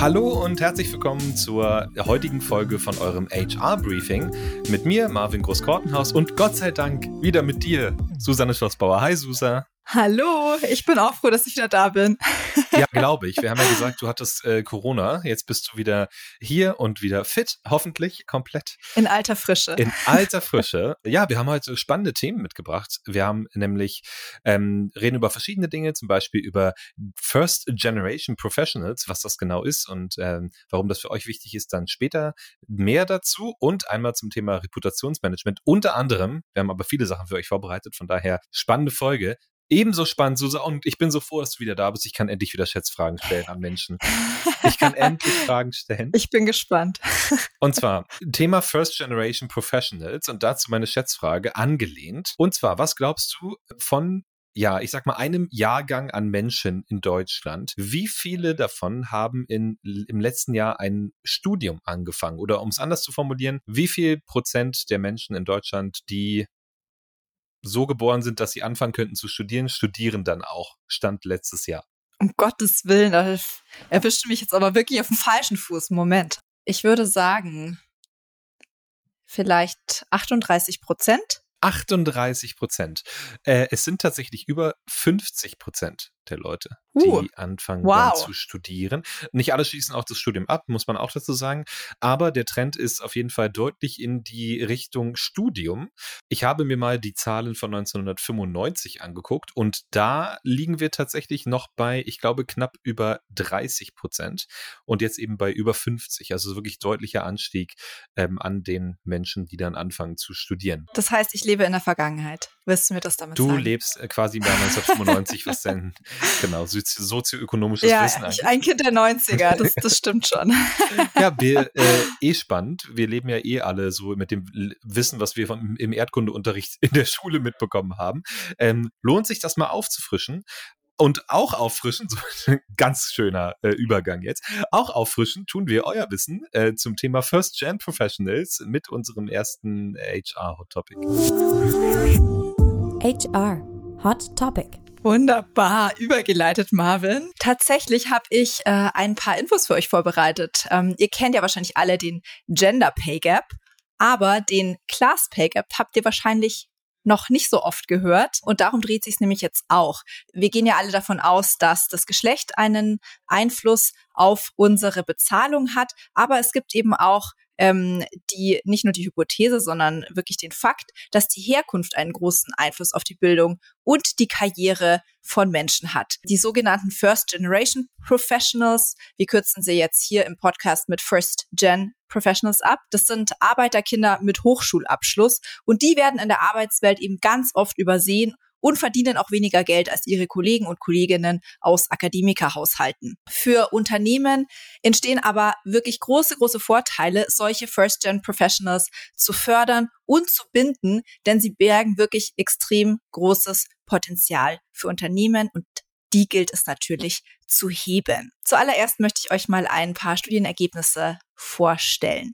Hallo und herzlich willkommen zur heutigen Folge von eurem HR-Briefing mit mir, Marvin Groß-Kortenhaus und Gott sei Dank wieder mit dir, Susanne Schlossbauer. Hi, Susa. Hallo, ich bin auch froh, dass ich wieder da bin. ja, glaube ich. Wir haben ja gesagt, du hattest äh, Corona. Jetzt bist du wieder hier und wieder fit, hoffentlich komplett. In alter Frische. In alter Frische. Ja, wir haben heute spannende Themen mitgebracht. Wir haben nämlich ähm, reden über verschiedene Dinge, zum Beispiel über First Generation Professionals, was das genau ist und ähm, warum das für euch wichtig ist, dann später mehr dazu und einmal zum Thema Reputationsmanagement. Unter anderem, wir haben aber viele Sachen für euch vorbereitet, von daher spannende Folge. Ebenso spannend, Susa, und ich bin so froh, dass du wieder da bist. Ich kann endlich wieder Schätzfragen stellen an Menschen. Ich kann endlich Fragen stellen. Ich bin gespannt. Und zwar Thema First Generation Professionals und dazu meine Schätzfrage angelehnt. Und zwar, was glaubst du von ja, ich sag mal, einem Jahrgang an Menschen in Deutschland, wie viele davon haben in, im letzten Jahr ein Studium angefangen? Oder um es anders zu formulieren, wie viel Prozent der Menschen in Deutschland, die so geboren sind, dass sie anfangen könnten zu studieren, studieren dann auch. Stand letztes Jahr. Um Gottes Willen, da erwischt mich jetzt aber wirklich auf dem falschen Fuß. Moment. Ich würde sagen, vielleicht 38 Prozent. 38 Prozent. Äh, es sind tatsächlich über 50 Prozent der Leute, die uh, anfangen wow. zu studieren. Nicht alle schließen auch das Studium ab, muss man auch dazu sagen. Aber der Trend ist auf jeden Fall deutlich in die Richtung Studium. Ich habe mir mal die Zahlen von 1995 angeguckt und da liegen wir tatsächlich noch bei, ich glaube, knapp über 30 Prozent und jetzt eben bei über 50. Also wirklich deutlicher Anstieg ähm, an den Menschen, die dann anfangen zu studieren. Das heißt, ich lebe in der Vergangenheit. Wirst du mir das damit du sagen? Du lebst äh, quasi im Jahr 1995, was denn Genau, sozioökonomisches ja, Wissen. Eigentlich. Ein Kind der 90er, das, das stimmt schon. ja, wir, äh, eh spannend. Wir leben ja eh alle so mit dem Wissen, was wir von, im Erdkundeunterricht in der Schule mitbekommen haben. Ähm, lohnt sich das mal aufzufrischen? Und auch auffrischen, so ein ganz schöner äh, Übergang jetzt, auch auffrischen tun wir euer Wissen äh, zum Thema First Gen Professionals mit unserem ersten HR Hot Topic. HR Hot Topic. Wunderbar, übergeleitet, Marvin. Tatsächlich habe ich äh, ein paar Infos für euch vorbereitet. Ähm, ihr kennt ja wahrscheinlich alle den Gender Pay Gap, aber den Class Pay Gap habt ihr wahrscheinlich noch nicht so oft gehört. Und darum dreht sich es nämlich jetzt auch. Wir gehen ja alle davon aus, dass das Geschlecht einen Einfluss auf unsere Bezahlung hat. Aber es gibt eben auch ähm, die nicht nur die Hypothese, sondern wirklich den Fakt, dass die Herkunft einen großen Einfluss auf die Bildung und die Karriere von Menschen hat. Die sogenannten First Generation Professionals, wir kürzen sie jetzt hier im Podcast mit First Gen Professionals ab. Das sind Arbeiterkinder mit Hochschulabschluss und die werden in der Arbeitswelt eben ganz oft übersehen und verdienen auch weniger Geld als ihre Kollegen und Kolleginnen aus Akademikerhaushalten. Für Unternehmen entstehen aber wirklich große, große Vorteile, solche First-Gen-Professionals zu fördern und zu binden, denn sie bergen wirklich extrem großes Potenzial für Unternehmen und die gilt es natürlich zu heben. Zuallererst möchte ich euch mal ein paar Studienergebnisse vorstellen.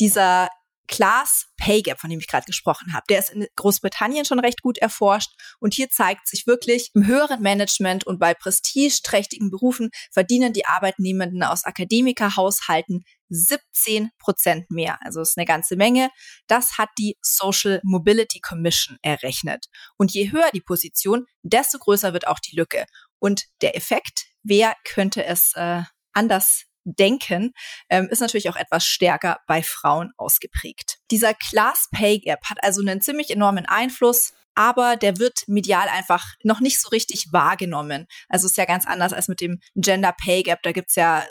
Dieser Class Pay Gap, von dem ich gerade gesprochen habe, der ist in Großbritannien schon recht gut erforscht und hier zeigt sich wirklich, im höheren Management und bei prestigeträchtigen Berufen verdienen die Arbeitnehmenden aus Akademikerhaushalten 17 Prozent mehr. Also ist eine ganze Menge. Das hat die Social Mobility Commission errechnet. Und je höher die Position, desto größer wird auch die Lücke. Und der Effekt, wer könnte es äh, anders Denken ähm, ist natürlich auch etwas stärker bei Frauen ausgeprägt. Dieser Class Pay Gap hat also einen ziemlich enormen Einfluss aber der wird medial einfach noch nicht so richtig wahrgenommen. Also ist ja ganz anders als mit dem Gender Pay Gap. Da gibt's ja,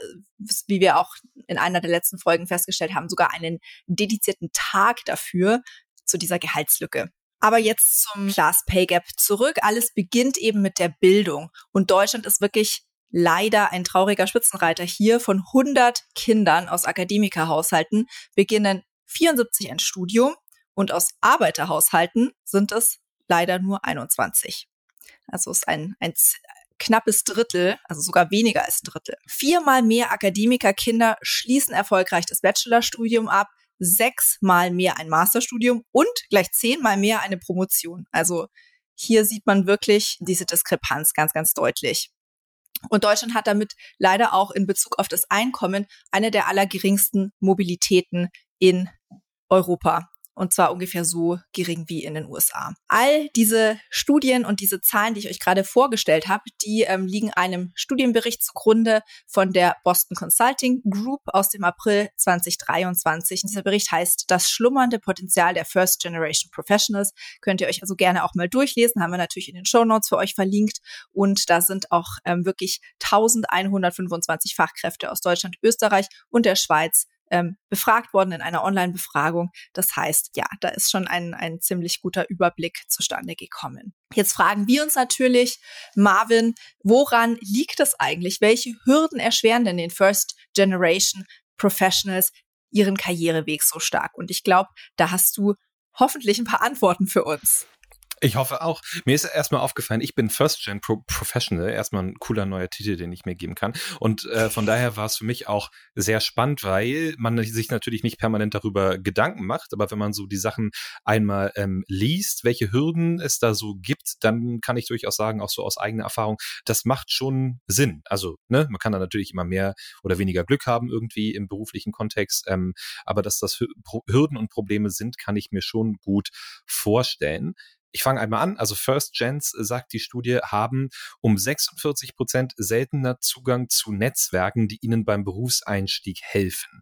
wie wir auch in einer der letzten Folgen festgestellt haben, sogar einen dedizierten Tag dafür zu dieser Gehaltslücke. Aber jetzt zum Class Pay Gap zurück. Alles beginnt eben mit der Bildung. Und Deutschland ist wirklich leider ein trauriger Spitzenreiter hier. Von 100 Kindern aus Akademikerhaushalten beginnen 74 ein Studium und aus Arbeiterhaushalten sind es leider nur 21. Also ist ein, ein knappes Drittel, also sogar weniger als ein Drittel. Viermal mehr Akademikerkinder schließen erfolgreich das Bachelorstudium ab, sechsmal mehr ein Masterstudium und gleich zehnmal mehr eine Promotion. Also hier sieht man wirklich diese Diskrepanz ganz, ganz deutlich. Und Deutschland hat damit leider auch in Bezug auf das Einkommen eine der allergeringsten Mobilitäten in Europa und zwar ungefähr so gering wie in den USA. All diese Studien und diese Zahlen, die ich euch gerade vorgestellt habe, die ähm, liegen einem Studienbericht zugrunde von der Boston Consulting Group aus dem April 2023. Dieser Bericht heißt Das schlummernde Potenzial der First Generation Professionals. Könnt ihr euch also gerne auch mal durchlesen, haben wir natürlich in den Show Notes für euch verlinkt und da sind auch ähm, wirklich 1125 Fachkräfte aus Deutschland, Österreich und der Schweiz ähm, befragt worden in einer Online-Befragung. Das heißt, ja, da ist schon ein, ein ziemlich guter Überblick zustande gekommen. Jetzt fragen wir uns natürlich, Marvin, woran liegt es eigentlich? Welche Hürden erschweren denn den First Generation Professionals ihren Karriereweg so stark? Und ich glaube, da hast du hoffentlich ein paar Antworten für uns. Ich hoffe auch. Mir ist erstmal aufgefallen, ich bin First Gen Pro Professional, erstmal ein cooler neuer Titel, den ich mir geben kann. Und äh, von daher war es für mich auch sehr spannend, weil man sich natürlich nicht permanent darüber Gedanken macht, aber wenn man so die Sachen einmal ähm, liest, welche Hürden es da so gibt, dann kann ich durchaus sagen, auch so aus eigener Erfahrung, das macht schon Sinn. Also, ne, man kann da natürlich immer mehr oder weniger Glück haben irgendwie im beruflichen Kontext, ähm, aber dass das Hürden und Probleme sind, kann ich mir schon gut vorstellen. Ich fange einmal an. Also First Gens, äh, sagt die Studie, haben um 46 Prozent seltener Zugang zu Netzwerken, die ihnen beim Berufseinstieg helfen.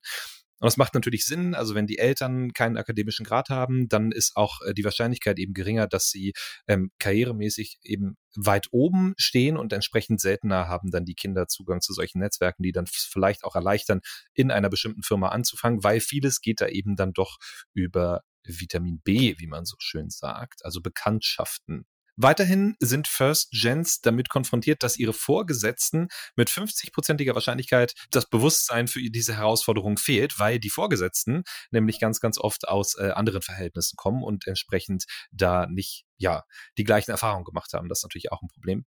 Und das macht natürlich Sinn. Also wenn die Eltern keinen akademischen Grad haben, dann ist auch äh, die Wahrscheinlichkeit eben geringer, dass sie ähm, karrieremäßig eben weit oben stehen und entsprechend seltener haben dann die Kinder Zugang zu solchen Netzwerken, die dann vielleicht auch erleichtern, in einer bestimmten Firma anzufangen, weil vieles geht da eben dann doch über Vitamin B, wie man so schön sagt, also Bekanntschaften. Weiterhin sind First Gens damit konfrontiert, dass ihre Vorgesetzten mit 50-prozentiger Wahrscheinlichkeit das Bewusstsein für diese Herausforderung fehlt, weil die Vorgesetzten nämlich ganz, ganz oft aus äh, anderen Verhältnissen kommen und entsprechend da nicht, ja, die gleichen Erfahrungen gemacht haben. Das ist natürlich auch ein Problem.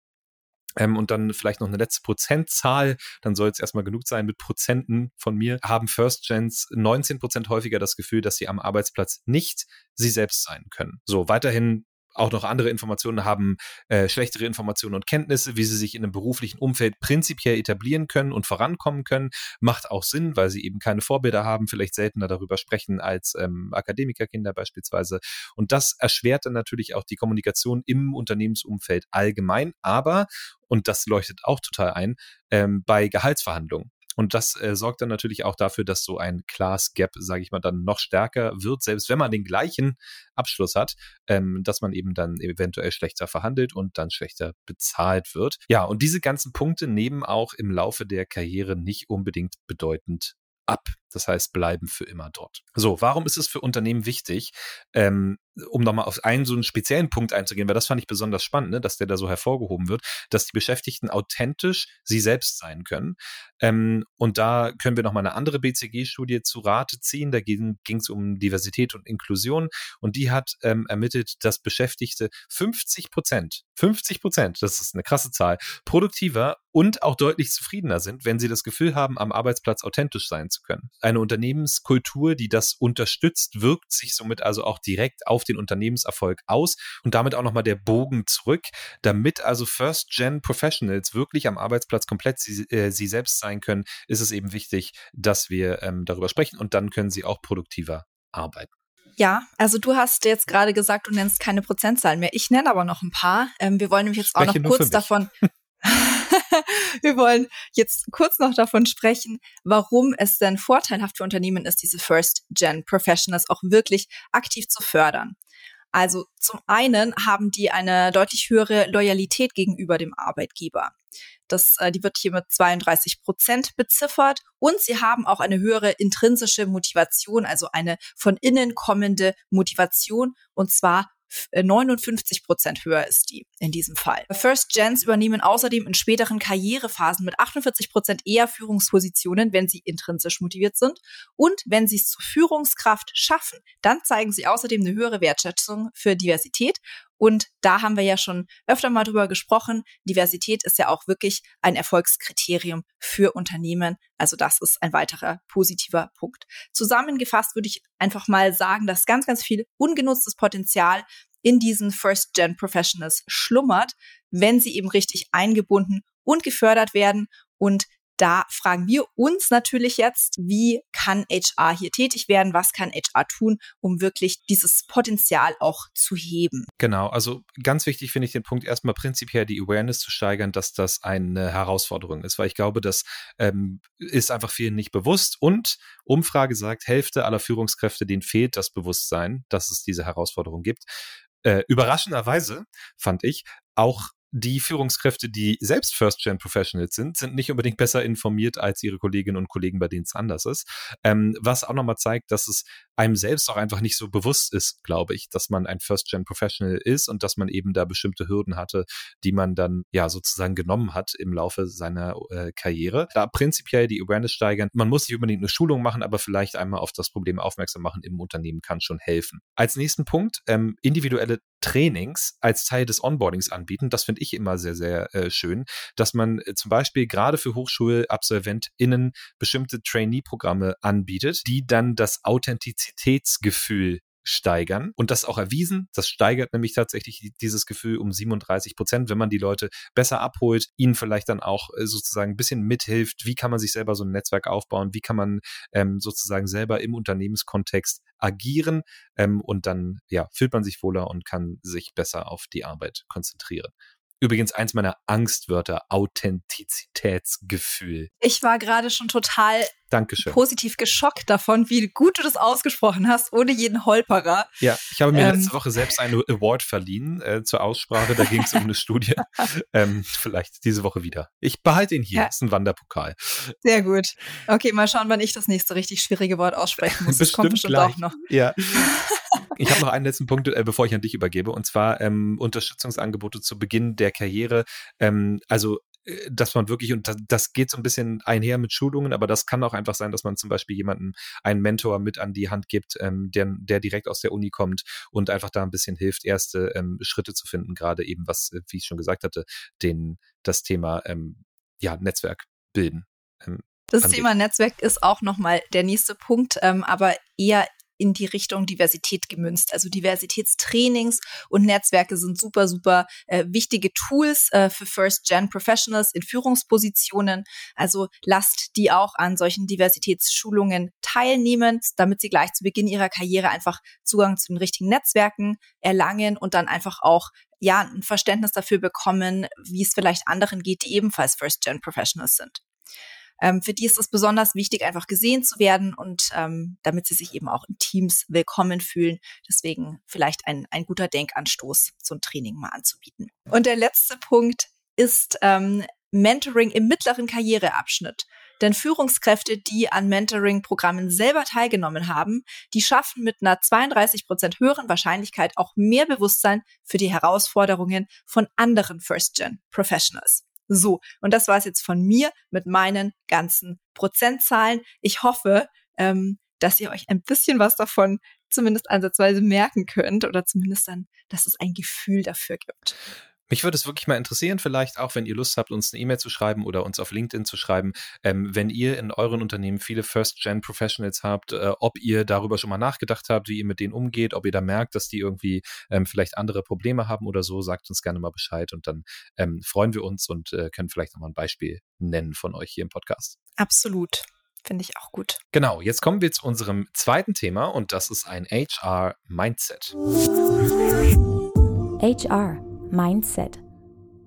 Ähm, und dann vielleicht noch eine letzte Prozentzahl, dann soll es erstmal genug sein mit Prozenten von mir, haben First Gens 19 Prozent häufiger das Gefühl, dass sie am Arbeitsplatz nicht sie selbst sein können. So, weiterhin auch noch andere Informationen haben, äh, schlechtere Informationen und Kenntnisse, wie sie sich in einem beruflichen Umfeld prinzipiell etablieren können und vorankommen können, macht auch Sinn, weil sie eben keine Vorbilder haben, vielleicht seltener darüber sprechen als ähm, Akademikerkinder beispielsweise. Und das erschwert dann natürlich auch die Kommunikation im Unternehmensumfeld allgemein, aber, und das leuchtet auch total ein, ähm, bei Gehaltsverhandlungen. Und das äh, sorgt dann natürlich auch dafür, dass so ein Class Gap, sage ich mal, dann noch stärker wird, selbst wenn man den gleichen Abschluss hat, ähm, dass man eben dann eventuell schlechter verhandelt und dann schlechter bezahlt wird. Ja, und diese ganzen Punkte nehmen auch im Laufe der Karriere nicht unbedingt bedeutend ab. Das heißt, bleiben für immer dort. So, warum ist es für Unternehmen wichtig, ähm, um nochmal auf einen so einen speziellen Punkt einzugehen, weil das fand ich besonders spannend, ne, dass der da so hervorgehoben wird, dass die Beschäftigten authentisch sie selbst sein können. Ähm, und da können wir nochmal eine andere BCG-Studie zu Rate ziehen. Da ging es um Diversität und Inklusion und die hat ähm, ermittelt, dass Beschäftigte 50 Prozent, 50 Prozent, das ist eine krasse Zahl, produktiver und auch deutlich zufriedener sind, wenn sie das Gefühl haben, am Arbeitsplatz authentisch sein zu können eine Unternehmenskultur, die das unterstützt, wirkt sich somit also auch direkt auf den Unternehmenserfolg aus und damit auch nochmal der Bogen zurück, damit also First-Gen Professionals wirklich am Arbeitsplatz komplett sie, äh, sie selbst sein können, ist es eben wichtig, dass wir ähm, darüber sprechen und dann können sie auch produktiver arbeiten. Ja, also du hast jetzt gerade gesagt, du nennst keine Prozentzahlen mehr. Ich nenne aber noch ein paar. Ähm, wir wollen nämlich jetzt auch noch kurz davon wir wollen jetzt kurz noch davon sprechen, warum es denn vorteilhaft für Unternehmen ist, diese First-Gen-Professionals auch wirklich aktiv zu fördern. Also zum einen haben die eine deutlich höhere Loyalität gegenüber dem Arbeitgeber. Das, äh, die wird hier mit 32 Prozent beziffert und sie haben auch eine höhere intrinsische Motivation, also eine von innen kommende Motivation und zwar 59 äh, Prozent höher ist die in diesem Fall. First Gens übernehmen außerdem in späteren Karrierephasen mit 48 Prozent eher Führungspositionen, wenn sie intrinsisch motiviert sind. Und wenn sie es zur Führungskraft schaffen, dann zeigen sie außerdem eine höhere Wertschätzung für Diversität und da haben wir ja schon öfter mal drüber gesprochen. Diversität ist ja auch wirklich ein Erfolgskriterium für Unternehmen. Also das ist ein weiterer positiver Punkt. Zusammengefasst würde ich einfach mal sagen, dass ganz, ganz viel ungenutztes Potenzial in diesen First-Gen Professionals schlummert, wenn sie eben richtig eingebunden und gefördert werden. Und da fragen wir uns natürlich jetzt, wie kann HR hier tätig werden? Was kann HR tun, um wirklich dieses Potenzial auch zu heben? Genau, also ganz wichtig finde ich den Punkt erstmal prinzipiell die Awareness zu steigern, dass das eine Herausforderung ist, weil ich glaube, das ähm, ist einfach vielen nicht bewusst und Umfrage sagt, Hälfte aller Führungskräfte, denen fehlt das Bewusstsein, dass es diese Herausforderung gibt. Äh, überraschenderweise fand ich auch die Führungskräfte, die selbst First-Gen-Professionals sind, sind nicht unbedingt besser informiert als ihre Kolleginnen und Kollegen, bei denen es anders ist. Ähm, was auch nochmal zeigt, dass es einem selbst auch einfach nicht so bewusst ist, glaube ich, dass man ein First-Gen-Professional ist und dass man eben da bestimmte Hürden hatte, die man dann ja sozusagen genommen hat im Laufe seiner äh, Karriere. Da prinzipiell die Awareness steigern. Man muss nicht unbedingt eine Schulung machen, aber vielleicht einmal auf das Problem aufmerksam machen im Unternehmen kann schon helfen. Als nächsten Punkt ähm, individuelle Trainings als Teil des Onboardings anbieten. Das finde ich immer sehr, sehr äh, schön, dass man äh, zum Beispiel gerade für HochschulabsolventInnen bestimmte Trainee-Programme anbietet, die dann das Authentizitätsgefühl steigern. Und das auch erwiesen. Das steigert nämlich tatsächlich dieses Gefühl um 37 Prozent, wenn man die Leute besser abholt, ihnen vielleicht dann auch äh, sozusagen ein bisschen mithilft. Wie kann man sich selber so ein Netzwerk aufbauen? Wie kann man ähm, sozusagen selber im Unternehmenskontext agieren? Ähm, und dann, ja, fühlt man sich wohler und kann sich besser auf die Arbeit konzentrieren. Übrigens eins meiner Angstwörter, Authentizitätsgefühl. Ich war gerade schon total Dankeschön. positiv geschockt davon, wie gut du das ausgesprochen hast, ohne jeden Holperer. Ja, ich habe mir ähm. letzte Woche selbst einen Award verliehen äh, zur Aussprache. Da ging es um eine Studie. ähm, vielleicht diese Woche wieder. Ich behalte ihn hier. Ja. Das ist ein Wanderpokal. Sehr gut. Okay, mal schauen, wann ich das nächste richtig schwierige Wort aussprechen muss. Das kommt bestimmt gleich. auch noch. Ja. Ich habe noch einen letzten Punkt, äh, bevor ich an dich übergebe, und zwar ähm, Unterstützungsangebote zu Beginn der Karriere. Ähm, also äh, dass man wirklich, und das, das geht so ein bisschen einher mit Schulungen, aber das kann auch einfach sein, dass man zum Beispiel jemanden, einen Mentor mit an die Hand gibt, ähm, der, der direkt aus der Uni kommt und einfach da ein bisschen hilft, erste ähm, Schritte zu finden, gerade eben was, äh, wie ich schon gesagt hatte, den, das Thema ähm, ja, Netzwerk bilden. Ähm, das angeht. Thema Netzwerk ist auch nochmal der nächste Punkt, ähm, aber eher in die Richtung Diversität gemünzt. Also Diversitätstrainings und Netzwerke sind super, super äh, wichtige Tools äh, für First-Gen-Professionals in Führungspositionen. Also lasst die auch an solchen Diversitätsschulungen teilnehmen, damit sie gleich zu Beginn ihrer Karriere einfach Zugang zu den richtigen Netzwerken erlangen und dann einfach auch ja, ein Verständnis dafür bekommen, wie es vielleicht anderen geht, die ebenfalls First-Gen-Professionals sind. Ähm, für die ist es besonders wichtig, einfach gesehen zu werden und ähm, damit sie sich eben auch in Teams willkommen fühlen. Deswegen vielleicht ein, ein guter Denkanstoß, so ein Training mal anzubieten. Und der letzte Punkt ist ähm, Mentoring im mittleren Karriereabschnitt. Denn Führungskräfte, die an Mentoring-Programmen selber teilgenommen haben, die schaffen mit einer 32 Prozent höheren Wahrscheinlichkeit auch mehr Bewusstsein für die Herausforderungen von anderen First-Gen-Professionals. So, und das war es jetzt von mir mit meinen ganzen Prozentzahlen. Ich hoffe, ähm, dass ihr euch ein bisschen was davon zumindest ansatzweise merken könnt oder zumindest dann, dass es ein Gefühl dafür gibt. Mich würde es wirklich mal interessieren, vielleicht auch, wenn ihr Lust habt, uns eine E-Mail zu schreiben oder uns auf LinkedIn zu schreiben, ähm, wenn ihr in euren Unternehmen viele First-Gen-Professionals habt, äh, ob ihr darüber schon mal nachgedacht habt, wie ihr mit denen umgeht, ob ihr da merkt, dass die irgendwie ähm, vielleicht andere Probleme haben oder so, sagt uns gerne mal Bescheid und dann ähm, freuen wir uns und äh, können vielleicht nochmal ein Beispiel nennen von euch hier im Podcast. Absolut. Finde ich auch gut. Genau, jetzt kommen wir zu unserem zweiten Thema und das ist ein HR-Mindset. HR Mindset.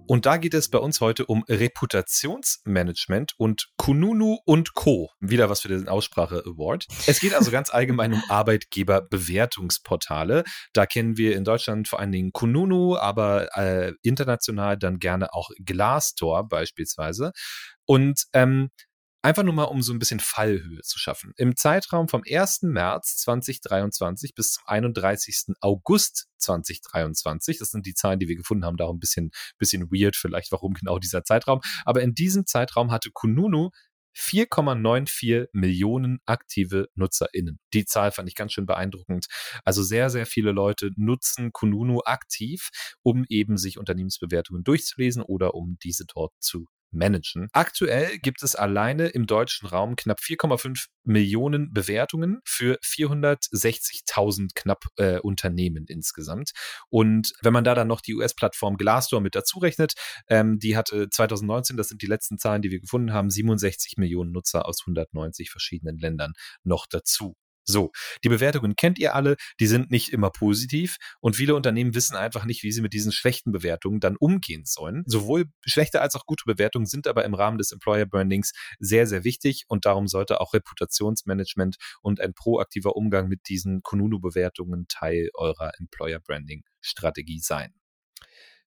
Und da geht es bei uns heute um Reputationsmanagement und Kununu und Co. Wieder was für den Aussprache Award. Es geht also ganz allgemein um Arbeitgeberbewertungsportale. Da kennen wir in Deutschland vor allen Dingen Kununu, aber äh, international dann gerne auch Glassdoor beispielsweise. Und ähm, Einfach nur mal, um so ein bisschen Fallhöhe zu schaffen. Im Zeitraum vom 1. März 2023 bis zum 31. August 2023, das sind die Zahlen, die wir gefunden haben, da auch ein bisschen, bisschen weird vielleicht, warum genau dieser Zeitraum. Aber in diesem Zeitraum hatte Kununu 4,94 Millionen aktive NutzerInnen. Die Zahl fand ich ganz schön beeindruckend. Also sehr, sehr viele Leute nutzen Kununu aktiv, um eben sich Unternehmensbewertungen durchzulesen oder um diese dort zu managen. Aktuell gibt es alleine im deutschen Raum knapp 4,5 Millionen Bewertungen für 460.000 knapp äh, Unternehmen insgesamt. Und wenn man da dann noch die US-Plattform Glassdoor mit dazu rechnet, ähm, die hatte 2019, das sind die letzten Zahlen, die wir gefunden haben, 67 Millionen Nutzer aus 190 verschiedenen Ländern noch dazu. So, die Bewertungen kennt ihr alle, die sind nicht immer positiv und viele Unternehmen wissen einfach nicht, wie sie mit diesen schlechten Bewertungen dann umgehen sollen. Sowohl schlechte als auch gute Bewertungen sind aber im Rahmen des Employer Brandings sehr, sehr wichtig und darum sollte auch Reputationsmanagement und ein proaktiver Umgang mit diesen Kununu-Bewertungen Teil eurer Employer Branding Strategie sein.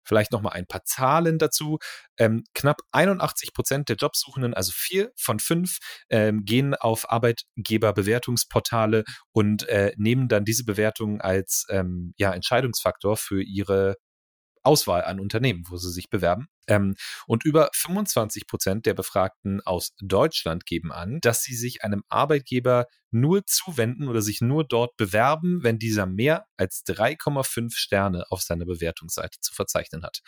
Vielleicht noch mal ein paar Zahlen dazu. Ähm, knapp 81 Prozent der Jobsuchenden, also vier von fünf, ähm, gehen auf Arbeitgeberbewertungsportale und äh, nehmen dann diese Bewertungen als ähm, ja, Entscheidungsfaktor für ihre Auswahl an Unternehmen, wo sie sich bewerben. Ähm, und über 25 Prozent der Befragten aus Deutschland geben an, dass sie sich einem Arbeitgeber nur zuwenden oder sich nur dort bewerben, wenn dieser mehr als 3,5 Sterne auf seiner Bewertungsseite zu verzeichnen hat.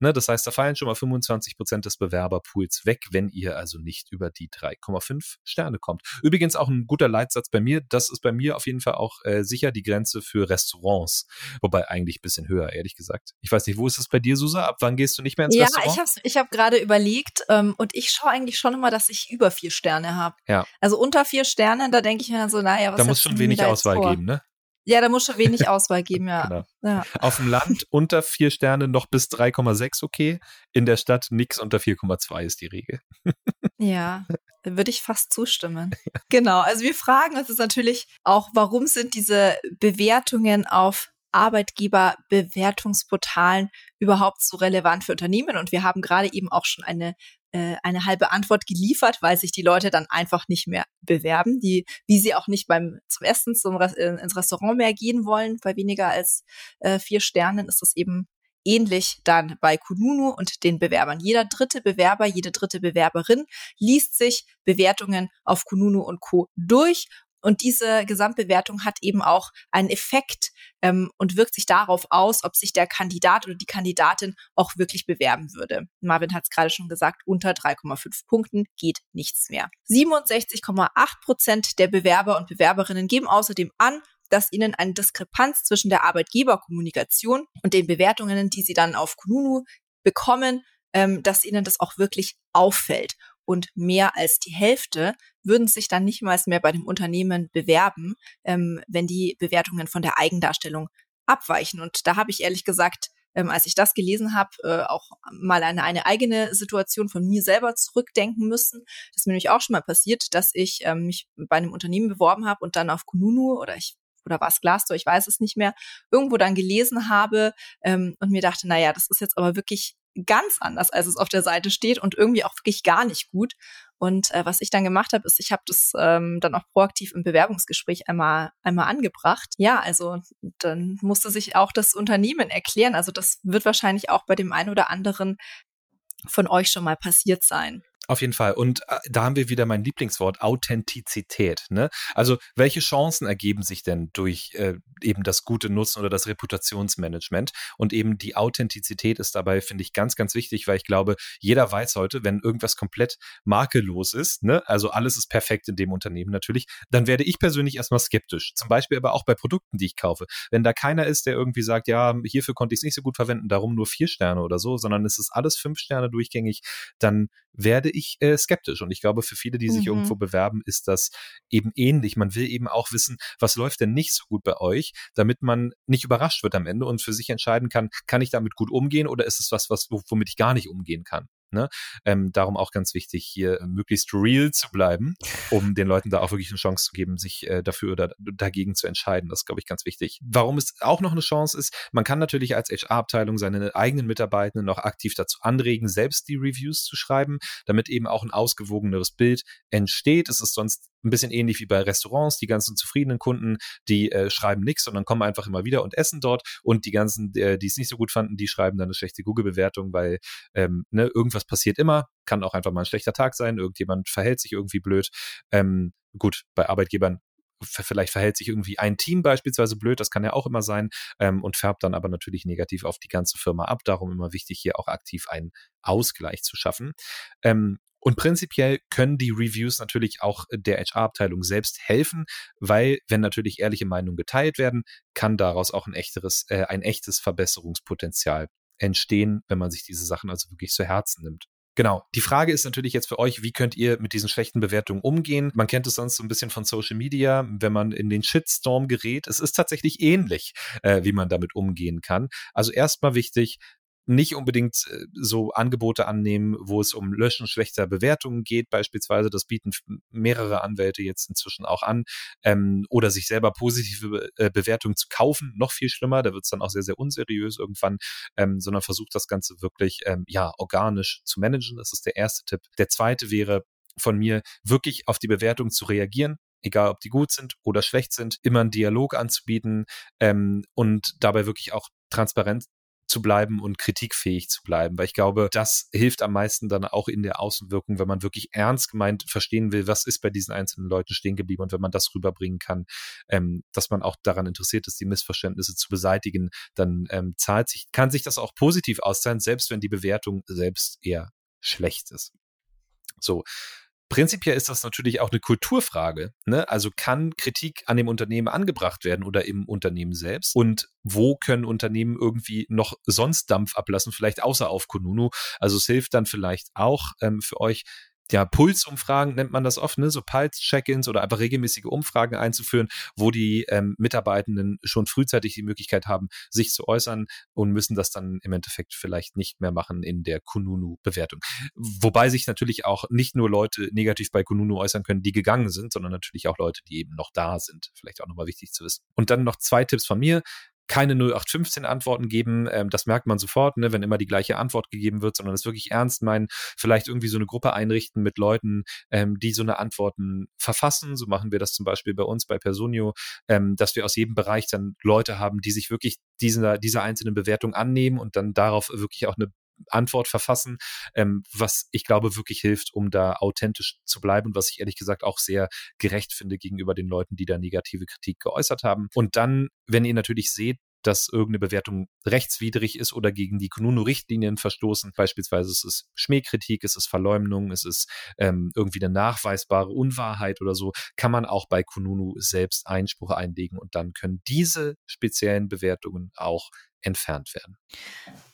Ne, das heißt, da fallen schon mal 25 Prozent des Bewerberpools weg, wenn ihr also nicht über die 3,5 Sterne kommt. Übrigens auch ein guter Leitsatz bei mir. Das ist bei mir auf jeden Fall auch äh, sicher die Grenze für Restaurants. Wobei eigentlich ein bisschen höher, ehrlich gesagt. Ich weiß nicht, wo ist es bei dir, Susa? Ab wann gehst du nicht mehr ins ja, Restaurant? Ich habe ich hab gerade überlegt ähm, und ich schaue eigentlich schon immer, dass ich über vier Sterne habe. Ja. Also unter vier Sterne, da denke ich mir so, naja, was Da muss schon wenig Auswahl geben, ne? Ja, da muss schon wenig Auswahl geben, ja. Genau. ja. Auf dem Land unter vier Sterne noch bis 3,6 okay. In der Stadt nix unter 4,2 ist die Regel. ja, würde ich fast zustimmen. Genau. Also wir fragen uns jetzt natürlich auch, warum sind diese Bewertungen auf Arbeitgeberbewertungsportalen überhaupt so relevant für Unternehmen? Und wir haben gerade eben auch schon eine äh, eine halbe Antwort geliefert, weil sich die Leute dann einfach nicht mehr bewerben, die, wie sie auch nicht beim zum Essen zum, äh, ins Restaurant mehr gehen wollen, bei weniger als äh, vier Sternen ist es eben ähnlich dann bei Kununu und den Bewerbern. Jeder dritte Bewerber, jede dritte Bewerberin liest sich Bewertungen auf Kununu und Co. durch und diese Gesamtbewertung hat eben auch einen Effekt ähm, und wirkt sich darauf aus, ob sich der Kandidat oder die Kandidatin auch wirklich bewerben würde. Marvin hat es gerade schon gesagt, unter 3,5 Punkten geht nichts mehr. 67,8 Prozent der Bewerber und Bewerberinnen geben außerdem an, dass ihnen eine Diskrepanz zwischen der Arbeitgeberkommunikation und den Bewertungen, die sie dann auf Kununu bekommen, ähm, dass ihnen das auch wirklich auffällt und mehr als die Hälfte würden sich dann nicht mal mehr bei dem Unternehmen bewerben, ähm, wenn die Bewertungen von der Eigendarstellung abweichen. Und da habe ich ehrlich gesagt, ähm, als ich das gelesen habe, äh, auch mal eine, eine eigene Situation von mir selber zurückdenken müssen. Das ist mir nämlich auch schon mal passiert, dass ich ähm, mich bei einem Unternehmen beworben habe und dann auf Kununu oder ich oder war es ich weiß es nicht mehr, irgendwo dann gelesen habe ähm, und mir dachte, naja, das ist jetzt aber wirklich ganz anders, als es auf der Seite steht und irgendwie auch wirklich gar nicht gut. Und äh, was ich dann gemacht habe, ist, ich habe das ähm, dann auch proaktiv im Bewerbungsgespräch einmal einmal angebracht. Ja, also dann musste sich auch das Unternehmen erklären. Also das wird wahrscheinlich auch bei dem einen oder anderen von euch schon mal passiert sein. Auf jeden Fall. Und äh, da haben wir wieder mein Lieblingswort, Authentizität. Ne? Also welche Chancen ergeben sich denn durch äh, eben das gute Nutzen oder das Reputationsmanagement? Und eben die Authentizität ist dabei, finde ich, ganz, ganz wichtig, weil ich glaube, jeder weiß heute, wenn irgendwas komplett makellos ist, ne? also alles ist perfekt in dem Unternehmen natürlich, dann werde ich persönlich erstmal skeptisch. Zum Beispiel aber auch bei Produkten, die ich kaufe. Wenn da keiner ist, der irgendwie sagt, ja, hierfür konnte ich es nicht so gut verwenden, darum nur vier Sterne oder so, sondern es ist alles fünf Sterne durchgängig, dann werde ich äh, skeptisch. Und ich glaube, für viele, die sich mhm. irgendwo bewerben, ist das eben ähnlich. Man will eben auch wissen, was läuft denn nicht so gut bei euch, damit man nicht überrascht wird am Ende und für sich entscheiden kann, kann ich damit gut umgehen oder ist es was, was womit ich gar nicht umgehen kann. Ne? Ähm, darum auch ganz wichtig, hier möglichst real zu bleiben, um den Leuten da auch wirklich eine Chance zu geben, sich äh, dafür oder dagegen zu entscheiden. Das ist, glaube ich, ganz wichtig. Warum es auch noch eine Chance ist, man kann natürlich als HR-Abteilung seine eigenen Mitarbeitenden noch aktiv dazu anregen, selbst die Reviews zu schreiben, damit eben auch ein ausgewogeneres Bild entsteht. Es ist sonst ein bisschen ähnlich wie bei Restaurants. Die ganzen zufriedenen Kunden, die äh, schreiben nichts, sondern kommen einfach immer wieder und essen dort. Und die ganzen, äh, die es nicht so gut fanden, die schreiben dann eine schlechte Google-Bewertung, weil ähm, ne, irgendwas passiert immer. Kann auch einfach mal ein schlechter Tag sein. Irgendjemand verhält sich irgendwie blöd. Ähm, gut, bei Arbeitgebern vielleicht verhält sich irgendwie ein Team beispielsweise blöd, das kann ja auch immer sein, ähm, und färbt dann aber natürlich negativ auf die ganze Firma ab. Darum immer wichtig, hier auch aktiv einen Ausgleich zu schaffen. Ähm, und prinzipiell können die Reviews natürlich auch der HR-Abteilung selbst helfen, weil wenn natürlich ehrliche Meinungen geteilt werden, kann daraus auch ein echteres, äh, ein echtes Verbesserungspotenzial entstehen, wenn man sich diese Sachen also wirklich zu Herzen nimmt. Genau. Die Frage ist natürlich jetzt für euch, wie könnt ihr mit diesen schlechten Bewertungen umgehen? Man kennt es sonst so ein bisschen von Social Media, wenn man in den Shitstorm gerät. Es ist tatsächlich ähnlich, äh, wie man damit umgehen kann. Also erstmal wichtig, nicht unbedingt äh, so Angebote annehmen, wo es um Löschen schlechter Bewertungen geht, beispielsweise. Das bieten mehrere Anwälte jetzt inzwischen auch an. Ähm, oder sich selber positive äh, Bewertungen zu kaufen, noch viel schlimmer. Da wird es dann auch sehr, sehr unseriös irgendwann, ähm, sondern versucht das Ganze wirklich ähm, ja organisch zu managen. Das ist der erste Tipp. Der zweite wäre von mir, wirklich auf die Bewertung zu reagieren egal ob die gut sind oder schlecht sind, immer einen Dialog anzubieten ähm, und dabei wirklich auch transparent zu bleiben und kritikfähig zu bleiben, weil ich glaube, das hilft am meisten dann auch in der Außenwirkung, wenn man wirklich ernst gemeint verstehen will, was ist bei diesen einzelnen Leuten stehen geblieben und wenn man das rüberbringen kann, ähm, dass man auch daran interessiert ist, die Missverständnisse zu beseitigen, dann ähm, zahlt sich, kann sich das auch positiv auszahlen, selbst wenn die Bewertung selbst eher schlecht ist. So, Prinzipiell ist das natürlich auch eine Kulturfrage. Ne? Also kann Kritik an dem Unternehmen angebracht werden oder im Unternehmen selbst? Und wo können Unternehmen irgendwie noch sonst Dampf ablassen, vielleicht außer auf Kununu? Also es hilft dann vielleicht auch ähm, für euch, ja, Pulsumfragen nennt man das oft, ne? so Pulse-Check-ins oder einfach regelmäßige Umfragen einzuführen, wo die ähm, Mitarbeitenden schon frühzeitig die Möglichkeit haben, sich zu äußern und müssen das dann im Endeffekt vielleicht nicht mehr machen in der Kununu-Bewertung. Wobei sich natürlich auch nicht nur Leute negativ bei Kununu äußern können, die gegangen sind, sondern natürlich auch Leute, die eben noch da sind. Vielleicht auch nochmal wichtig zu wissen. Und dann noch zwei Tipps von mir keine 0815 Antworten geben. Ähm, das merkt man sofort, ne, wenn immer die gleiche Antwort gegeben wird, sondern es wirklich ernst meinen. Vielleicht irgendwie so eine Gruppe einrichten mit Leuten, ähm, die so eine Antworten verfassen. So machen wir das zum Beispiel bei uns bei Personio, ähm, dass wir aus jedem Bereich dann Leute haben, die sich wirklich dieser, dieser einzelnen Bewertung annehmen und dann darauf wirklich auch eine Antwort verfassen, ähm, was ich glaube wirklich hilft, um da authentisch zu bleiben was ich ehrlich gesagt auch sehr gerecht finde gegenüber den Leuten, die da negative Kritik geäußert haben. Und dann, wenn ihr natürlich seht, dass irgendeine Bewertung rechtswidrig ist oder gegen die Kununu-Richtlinien verstoßen. Beispielsweise ist es Schmähkritik, ist es Verleumdung, ist es ähm, irgendwie eine nachweisbare Unwahrheit oder so, kann man auch bei Kununu selbst Einspruch einlegen und dann können diese speziellen Bewertungen auch entfernt werden.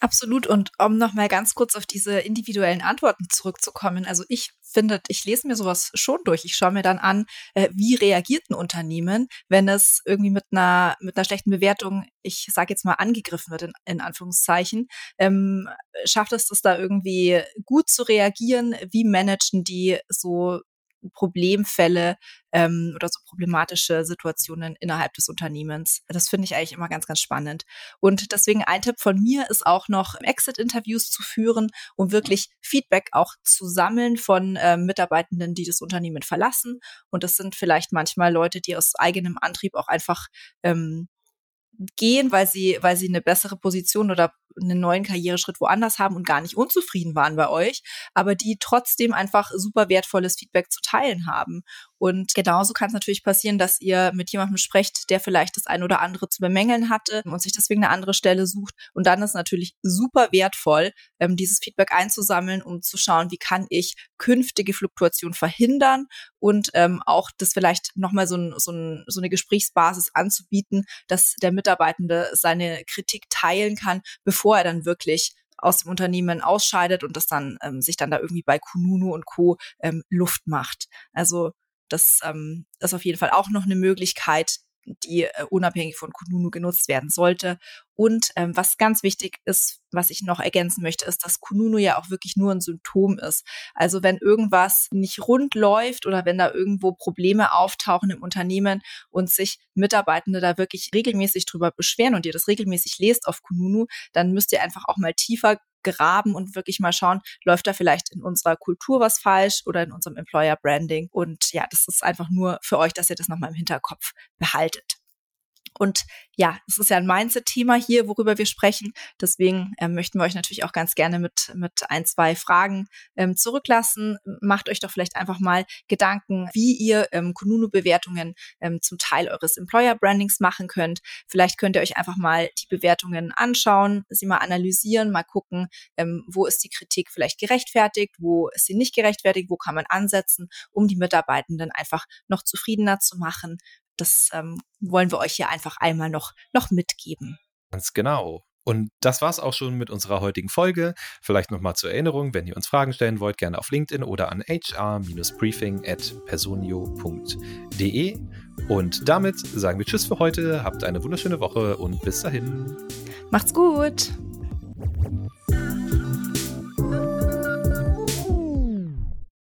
Absolut. Und um nochmal ganz kurz auf diese individuellen Antworten zurückzukommen. Also ich finde, ich lese mir sowas schon durch. Ich schaue mir dann an, äh, wie reagiert ein Unternehmen, wenn es irgendwie mit einer, mit einer schlechten Bewertung, ich sage jetzt mal, angegriffen wird, in, in Anführungszeichen. Ähm, schafft es das da irgendwie gut zu reagieren? Wie managen die so Problemfälle ähm, oder so problematische Situationen innerhalb des Unternehmens. Das finde ich eigentlich immer ganz, ganz spannend. Und deswegen ein Tipp von mir ist auch noch Exit-Interviews zu führen, um wirklich Feedback auch zu sammeln von ähm, Mitarbeitenden, die das Unternehmen verlassen. Und das sind vielleicht manchmal Leute, die aus eigenem Antrieb auch einfach ähm, gehen, weil sie, weil sie eine bessere Position oder einen neuen Karriereschritt woanders haben und gar nicht unzufrieden waren bei euch, aber die trotzdem einfach super wertvolles Feedback zu teilen haben. Und genauso kann es natürlich passieren, dass ihr mit jemandem sprecht, der vielleicht das ein oder andere zu bemängeln hatte und sich deswegen eine andere Stelle sucht. Und dann ist natürlich super wertvoll, ähm, dieses Feedback einzusammeln, um zu schauen, wie kann ich künftige Fluktuation verhindern und ähm, auch das vielleicht nochmal so, ein, so, ein, so eine Gesprächsbasis anzubieten, dass der Mitarbeitende seine Kritik teilen kann, bevor er dann wirklich aus dem Unternehmen ausscheidet und das dann ähm, sich dann da irgendwie bei Kununu und Co. Ähm, Luft macht. Also das ähm, ist auf jeden Fall auch noch eine Möglichkeit, die äh, unabhängig von Kununu genutzt werden sollte. Und ähm, was ganz wichtig ist, was ich noch ergänzen möchte, ist, dass Kununu ja auch wirklich nur ein Symptom ist. Also wenn irgendwas nicht rund läuft oder wenn da irgendwo Probleme auftauchen im Unternehmen und sich Mitarbeitende da wirklich regelmäßig drüber beschweren und ihr das regelmäßig lest auf Kununu, dann müsst ihr einfach auch mal tiefer graben und wirklich mal schauen, läuft da vielleicht in unserer Kultur was falsch oder in unserem Employer Branding. Und ja, das ist einfach nur für euch, dass ihr das nochmal im Hinterkopf behaltet. Und ja, es ist ja ein Mindset-Thema hier, worüber wir sprechen. Deswegen ähm, möchten wir euch natürlich auch ganz gerne mit, mit ein, zwei Fragen ähm, zurücklassen. Macht euch doch vielleicht einfach mal Gedanken, wie ihr ähm, Kununu-Bewertungen ähm, zum Teil eures Employer-Brandings machen könnt. Vielleicht könnt ihr euch einfach mal die Bewertungen anschauen, sie mal analysieren, mal gucken, ähm, wo ist die Kritik vielleicht gerechtfertigt, wo ist sie nicht gerechtfertigt, wo kann man ansetzen, um die Mitarbeitenden einfach noch zufriedener zu machen das ähm, wollen wir euch hier einfach einmal noch, noch mitgeben. Ganz genau. Und das war's auch schon mit unserer heutigen Folge. Vielleicht nochmal zur Erinnerung, wenn ihr uns Fragen stellen wollt, gerne auf LinkedIn oder an hr-briefing at personio.de. Und damit sagen wir Tschüss für heute, habt eine wunderschöne Woche und bis dahin. Macht's gut.